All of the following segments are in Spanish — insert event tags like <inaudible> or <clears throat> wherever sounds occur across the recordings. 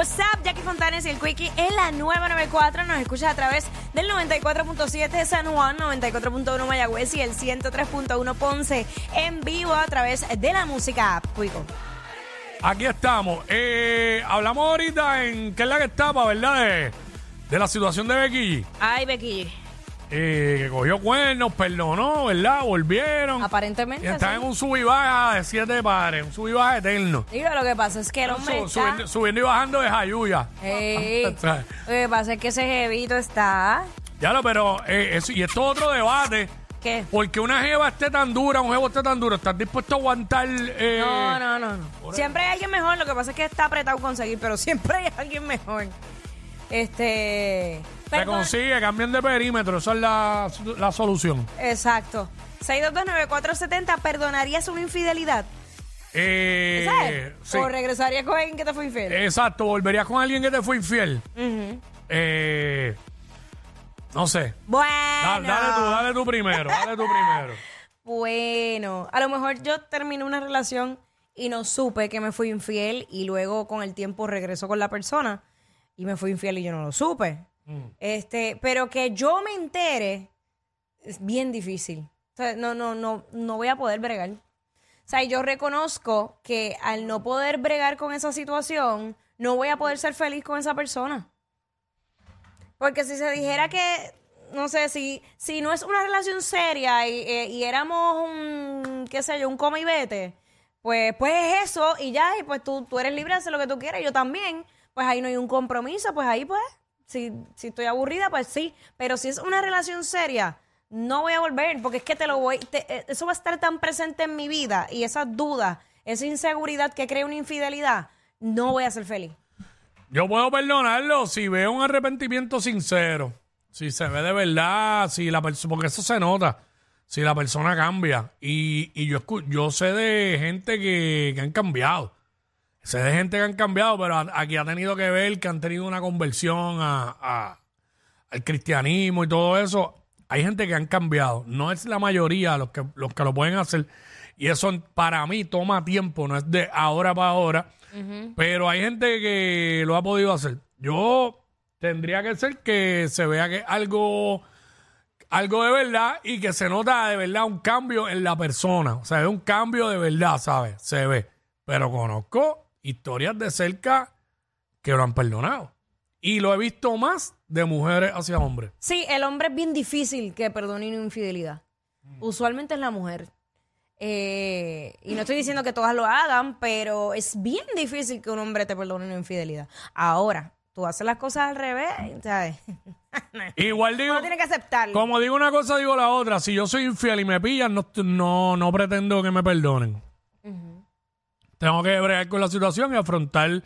What's up, Jackie Fontanes y el Quickie en la 994. Nos escuchas a través del 94.7 de San Juan, 94.1 Mayagüez y el 103.1 Ponce en vivo a través de la música app. Quico. Aquí estamos. Eh, hablamos ahorita en qué es la que estaba, ¿verdad? De, de la situación de Becky. G. Ay, Becky. G. Eh, que cogió cuernos, perdonó, ¿verdad? Volvieron. Aparentemente. Y está sí. en un sub y baja de siete pares, un sub y baja eterno. Mira, lo que pasa es que el hombre Su- está... subiendo, subiendo y bajando de Jayuya. Ey, <laughs> lo que pasa es que ese jevito está... Ya lo, pero, eh, eso- y esto es otro debate. ¿Qué? Porque una jeva esté tan dura, un jevo esté tan duro, ¿estás dispuesto a aguantar? eh, No, no, no, no. Siempre hay alguien mejor, lo que pasa es que está apretado conseguir, pero <laughs> siempre hay alguien mejor. Este. Se perdón- consigue, cambien de perímetro, esa es la, la solución. Exacto. 6229470, ¿perdonarías una infidelidad? Eh, ¿Sabes? sí. ¿O regresarías con alguien que te fue infiel? Exacto, volverías con alguien que te fue infiel. Ujú. Eh, no sé. Bueno. Da- dale tú, dale tú primero, dale tú primero. <laughs> Bueno, a lo mejor yo terminé una relación y no supe que me fui infiel y luego con el tiempo regresó con la persona y me fui infiel y yo no lo supe. Este, pero que yo me entere es bien difícil. No, no, no, no voy a poder bregar. O sea, yo reconozco que al no poder bregar con esa situación, no voy a poder ser feliz con esa persona. Porque si se dijera que, no sé, si, si no es una relación seria y, eh, y éramos un, qué sé yo, un come y vete, pues, pues es eso y ya, y pues tú, tú eres libre de hacer lo que tú quieras, yo también, pues ahí no hay un compromiso, pues ahí pues, si, si estoy aburrida, pues sí, pero si es una relación seria, no voy a volver, porque es que te lo voy, eh, eso va a estar tan presente en mi vida y esas dudas, esa inseguridad que crea una infidelidad, no voy a ser feliz. Yo puedo perdonarlo si veo un arrepentimiento sincero. Si se ve de verdad, si la porque eso se nota, si la persona cambia. Y, y yo, yo sé de gente que, que han cambiado. Sé de gente que han cambiado, pero aquí ha tenido que ver que han tenido una conversión a, a- al cristianismo y todo eso. Hay gente que han cambiado. No es la mayoría los que, los que lo pueden hacer. Y eso para mí toma tiempo, no es de ahora para ahora. Pero hay gente que lo ha podido hacer. Yo tendría que ser que se vea que algo, algo de verdad y que se nota de verdad un cambio en la persona. O sea, es un cambio de verdad, ¿sabes? Se ve. Pero conozco historias de cerca que lo han perdonado. Y lo he visto más de mujeres hacia hombres. Sí, el hombre es bien difícil que perdone una infidelidad. Usualmente es la mujer. Eh, y no estoy diciendo que todas lo hagan, pero es bien difícil que un hombre te perdone una infidelidad. Ahora, tú haces las cosas al revés, ¿sabes? <laughs> Igual digo, Uno tiene que aceptarlo. como digo una cosa, digo la otra. Si yo soy infiel y me pillan, no, no, no pretendo que me perdonen. Tengo que bregar con la situación y afrontar,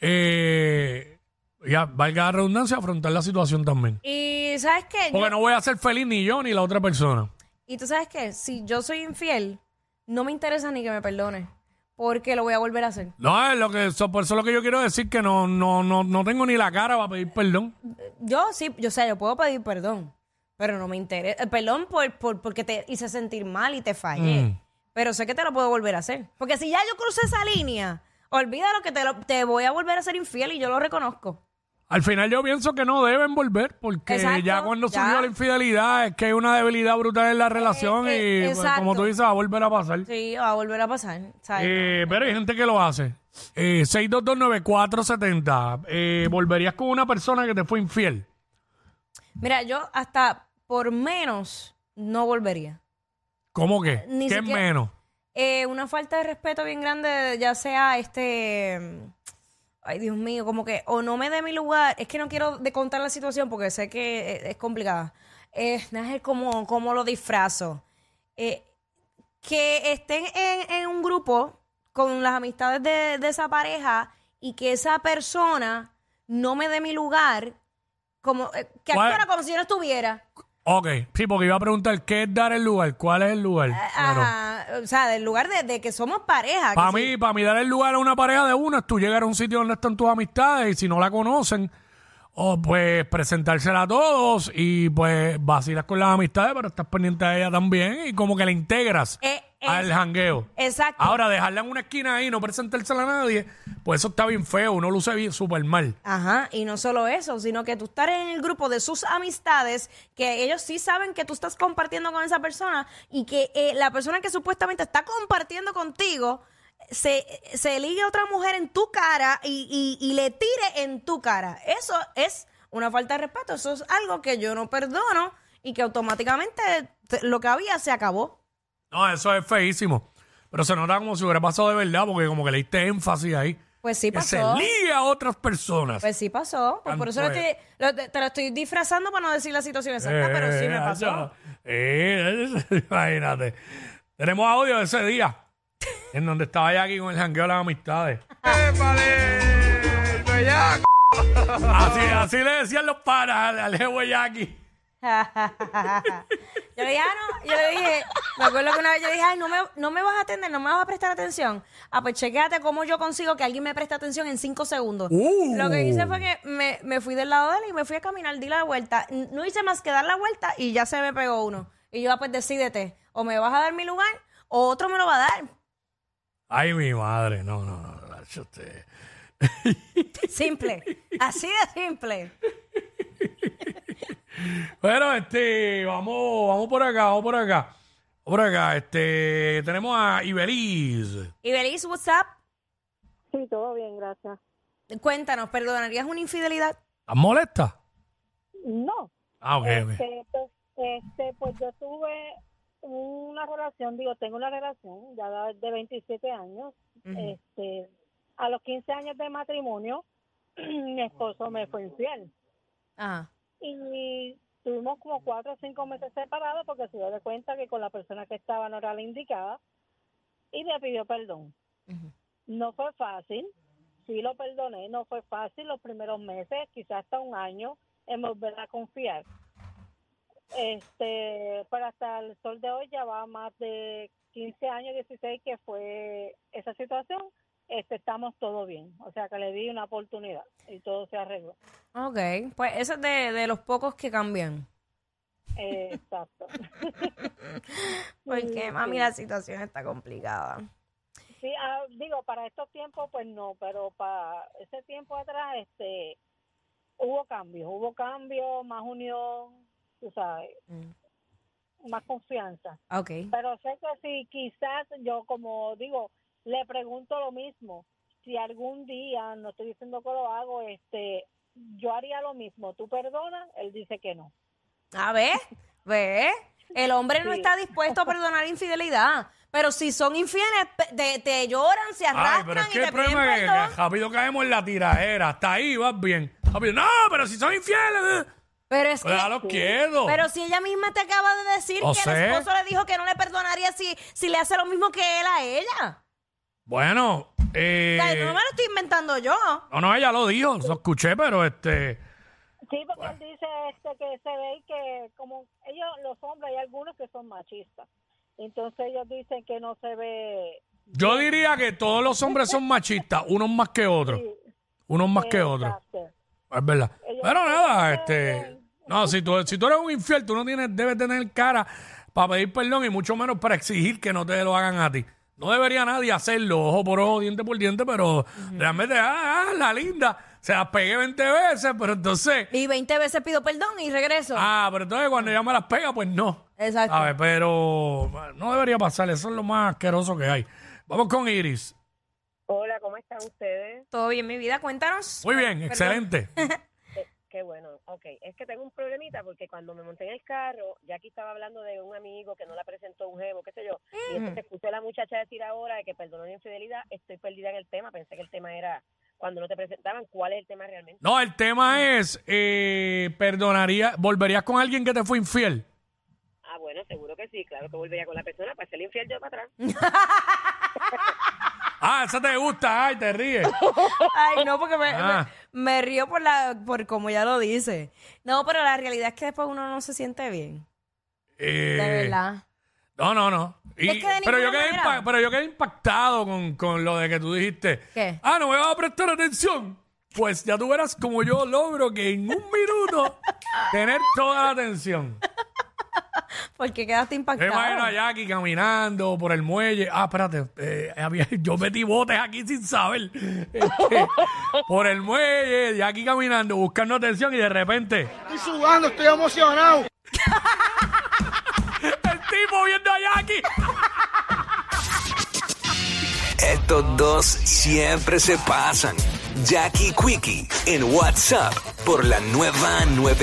eh, ya valga la redundancia, afrontar la situación también. Y ¿sabes qué? Porque Yo- no voy a ser feliz ni yo ni la otra persona. Y tú sabes qué? Si yo soy infiel, no me interesa ni que me perdone, porque lo voy a volver a hacer. No, es lo que, eso- por eso es lo que yo quiero decir, que no, no, no, no tengo ni la cara para pedir perdón. Yo sí, yo sé, yo puedo pedir perdón, pero no me interesa. eh, Perdón por, por- porque te hice sentir mal y te fallé. Mm. Pero sé que te lo puedo volver a hacer. Porque si ya yo crucé esa línea, olvídalo que te, lo- te voy a volver a ser infiel y yo lo reconozco. Al final yo pienso que no deben volver, porque Exacto, ya cuando ya. surgió la infidelidad es que hay una debilidad brutal en la relación eh, y pues, como tú dices va a volver a pasar. Sí, va a volver a pasar. Eh, pero hay gente que lo hace. Eh, 6229470. Eh, ¿Volverías con una persona que te fue infiel? Mira, yo hasta por menos no volvería. ¿Cómo que? Ni ¿Qué es siquiera- menos? Eh, una falta de respeto bien grande, ya sea este. Ay, Dios mío, como que o no me dé mi lugar. Es que no quiero de contar la situación porque sé que es, es complicada. Eh, déjame ver cómo, cómo lo disfrazo. Eh, que estén en, en un grupo con las amistades de, de esa pareja y que esa persona no me dé mi lugar como eh, que ¿Cuál? actuara como si yo no estuviera. Ok, sí, porque iba a preguntar qué es dar el lugar, cuál es el lugar. Claro. Ajá, o sea, del lugar de, de que somos pareja. Para mí, para mí dar el lugar a una pareja de una es tú llegar a un sitio donde están tus amistades y si no la conocen, o pues presentársela a todos y pues vacilas con las amistades, pero estás pendiente de ella también y como que la integras Eh, eh, al jangueo. Exacto. Ahora, dejarla en una esquina ahí y no presentársela a nadie, pues eso está bien feo, uno luce bien súper mal. Ajá, y no solo eso, sino que tú estar en el grupo de sus amistades, que ellos sí saben que tú estás compartiendo con esa persona y que eh, la persona que supuestamente está compartiendo contigo se, se ligue a otra mujer en tu cara y, y- y le tire en tu cara. Eso es una falta de respeto, eso es algo que yo no perdono y que automáticamente te- lo que había se acabó. No, eso es feísimo. Pero se nota como si hubiera pasado de verdad, porque como que le diste énfasis ahí. Pues sí que se pasó. ligue a otras personas. Pues sí pasó. Pues por eso lo Pues. estoy- lo- te, te lo estoy disfrazando para no decir la situación exacta, pero sí me Eh, pasó. Eh, <laughs> imagínate. Tenemos audio de ese día. en donde estaba Jackie con el jangueo de las amistades. así, así le decían los panas al, al jefe Jackie. <laughs> yo le dije, ah, no, yo le dije, me acuerdo que una vez yo dije, ay, no me, no me vas a atender, no me vas a prestar atención. Ah, pues chequéate cómo yo consigo que alguien me preste atención en cinco segundos. Uh. Lo que hice fue que me, me fui del lado de él y me fui a caminar, di la vuelta. No hice más que dar la vuelta y ya se me pegó uno. Y yo, ah, pues decídete, o me vas a dar mi lugar o otro me lo va a dar. Ay, mi madre. No, no, no. usted. Simple, así de simple. Bueno, este, vamos, vamos por acá, vamos por acá. Vamos por acá, este, tenemos a Ibeliz. Y Belis, what's up? Sí, todo bien, gracias. Cuéntanos, ¿perdonarías una infidelidad? ¿Estás molesta? No, Ah, ok, ok. este, pues, este, pues yo tuve una relación, digo, tengo una relación ya de 27 años. Este, a los 15 años de matrimonio, <clears throat> mi esposo me fue infiel. Ajá. Y tuvimos como cuatro o cinco meses separados porque se dio de cuenta que con la persona que estaba no era la indicada y me pidió perdón. No fue fácil, sí lo perdoné, no fue fácil los primeros meses, quizás hasta un año, en volver a confiar. Este, pero hasta el sol de hoy ya va más de 15 años, 16 que fue esa situación, este, estamos todo bien. O sea que le di una oportunidad y todo se arregló. Ok, pues eso es de, de los pocos que cambian. Eh, exacto. <laughs> Porque, mami, la situación está complicada. Sí, ah, digo, para estos tiempos, pues no, pero para ese tiempo atrás, este, hubo cambios, hubo cambios, más unión, tú sabes, más confianza. Ok. Pero sé que si quizás yo, como digo, le pregunto lo mismo, si algún día, no estoy diciendo que lo hago, este, yo haría lo mismo, ¿tú perdonas? Él dice que no. A ver, ve. El hombre no Sí. está dispuesto a perdonar infidelidad. Pero si son infieles, te, te lloran, se Ay, arrastran pero es y que te el piden problema es que, rápido caemos en la tiradera. Hasta ahí vas bien. Rápido, no, pero si son infieles. eh. Pero es Pues que... déjalo quieto. Pero si ella misma te acaba de decir que sé. el esposo le dijo que no le perdonaría si, si le hace lo mismo que él a ella. Bueno, eh, O sea, no me lo estoy inventando yo. no, no, ella lo dijo, lo escuché, pero este, Sí, porque él dice este, que se ve que como ellos, los hombres, hay algunos que son machistas. Entonces ellos dicen que no se ve... yo diría que todos los hombres son machistas, unos más que otros, unos más que otros. Exacto. Es verdad. Ellos Pero nada, este, no, si tú, si tú eres un infiel, tú no tienes, debes tener cara para pedir perdón y mucho menos para exigir que no te lo hagan a ti. No debería nadie hacerlo, ojo por ojo, diente por diente, pero realmente, ah, ah, la linda, se las pegué 20 veces, pero entonces, Y 20 veces pido perdón y regreso. ah, pero entonces cuando ella me las pega, pues no. Exacto. A ver, pero no debería pasar, eso es lo más asqueroso que hay. Vamos con Iris. Hola, ¿cómo están ustedes? Todo bien, mi vida, cuéntanos. Muy bien, Perdón. excelente. <laughs> Qué bueno, ok. Es que tengo un problemita porque cuando me monté en el carro, ya aquí estaba hablando de un amigo que no la presentó un jevo, qué sé yo, y entonces escuché a la muchacha decir ahora de que perdonó la infidelidad, estoy perdida en el tema, pensé que el tema era cuando no te presentaban, ¿cuál es el tema realmente? No, el tema es, eh, perdonaría, ¿volverías con alguien que te fue infiel? Bueno, seguro que sí, claro que volvería con la persona para ser infiel yo para atrás. <laughs> Ah, esa te gusta, ay, te ríes. <laughs> Ay, no, porque me, Ah. me- me río por la por como ya lo dice. No, pero la realidad es que después uno no se siente bien. Eh, De verdad. No, no, no. Y- Es que de pero, yo ninguna quedé manera. impa- pero yo quedé impactado con, con lo de que tú dijiste. ¿Qué? Ah, no me vas a prestar atención. Pues ya tú verás como yo logro que en un minuto tener toda la atención. Porque quedaste impactado. imagino a Jackie caminando por el muelle. Ah, espérate. eh, había- <laughs> yo metí botes aquí sin saber. Este, por el muelle, Jackie caminando, buscando atención y de repente Estoy sudando, estoy emocionado. <laughs> el tipo viendo a Jackie. Estos dos siempre se pasan. Jackie Quickie en WhatsApp por la nueva 9.